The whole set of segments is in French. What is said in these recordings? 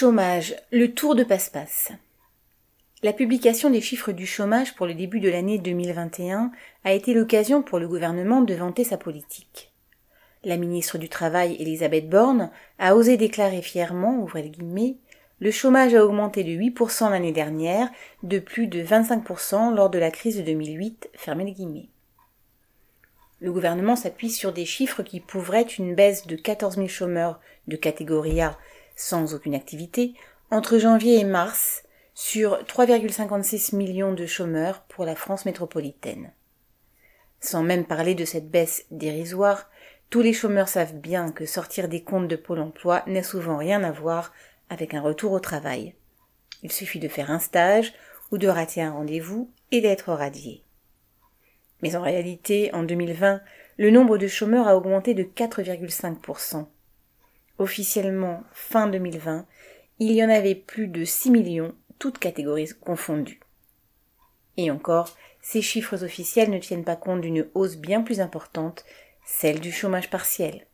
Chômage, le tour de passe-passe. La publication des chiffres du chômage pour le début de l'année 2021 a été l'occasion pour le gouvernement de vanter sa politique. La ministre du Travail, Elisabeth Borne, a osé déclarer fièrement, ouvrez le guillemets, le chômage a augmenté de 8% l'année dernière, de plus de 25% lors de la crise de 2008, fermez guillemets. Le gouvernement s'appuie sur des chiffres qui prouveraient une baisse de 14 000 chômeurs de catégorie A sans aucune activité entre janvier et mars sur 3,56 millions de chômeurs pour la France métropolitaine. Sans même parler de cette baisse dérisoire, tous les chômeurs savent bien que sortir des comptes de Pôle emploi n'a souvent rien à voir avec un retour au travail. Il suffit de faire un stage ou de rater un rendez-vous et d'être radié. Mais en réalité, en 2020, le nombre de chômeurs a augmenté de 4,5%. Officiellement, fin 2020, il y en avait plus de 6 millions, toutes catégories confondues. Et encore, ces chiffres officiels ne tiennent pas compte d'une hausse bien plus importante, celle du chômage partiel.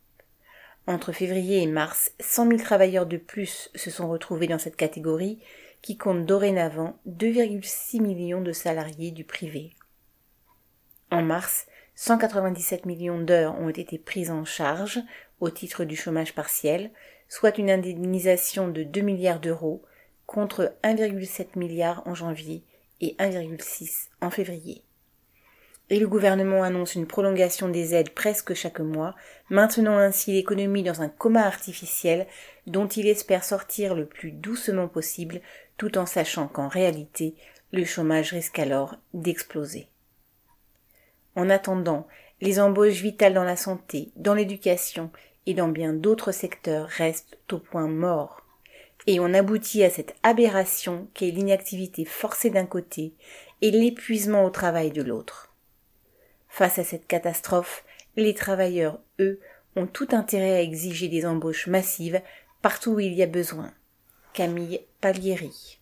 Entre février et mars, 100 000 travailleurs de plus se sont retrouvés dans cette catégorie qui compte dorénavant 2,6 millions de salariés du privé. En mars, 197 millions d'heures ont été prises en charge au titre du chômage partiel, soit une indemnisation de 2 milliards d'euros contre 1,7 milliard en janvier et 1,6 en février. Et le gouvernement annonce une prolongation des aides presque chaque mois, maintenant ainsi l'économie dans un coma artificiel dont il espère sortir le plus doucement possible tout en sachant qu'en réalité le chômage risque alors d'exploser. En attendant, les embauches vitales dans la santé, dans l'éducation et dans bien d'autres secteurs restent au point mort. Et on aboutit à cette aberration qu'est l'inactivité forcée d'un côté et l'épuisement au travail de l'autre. Face à cette catastrophe, les travailleurs, eux, ont tout intérêt à exiger des embauches massives partout où il y a besoin. Camille Paglieri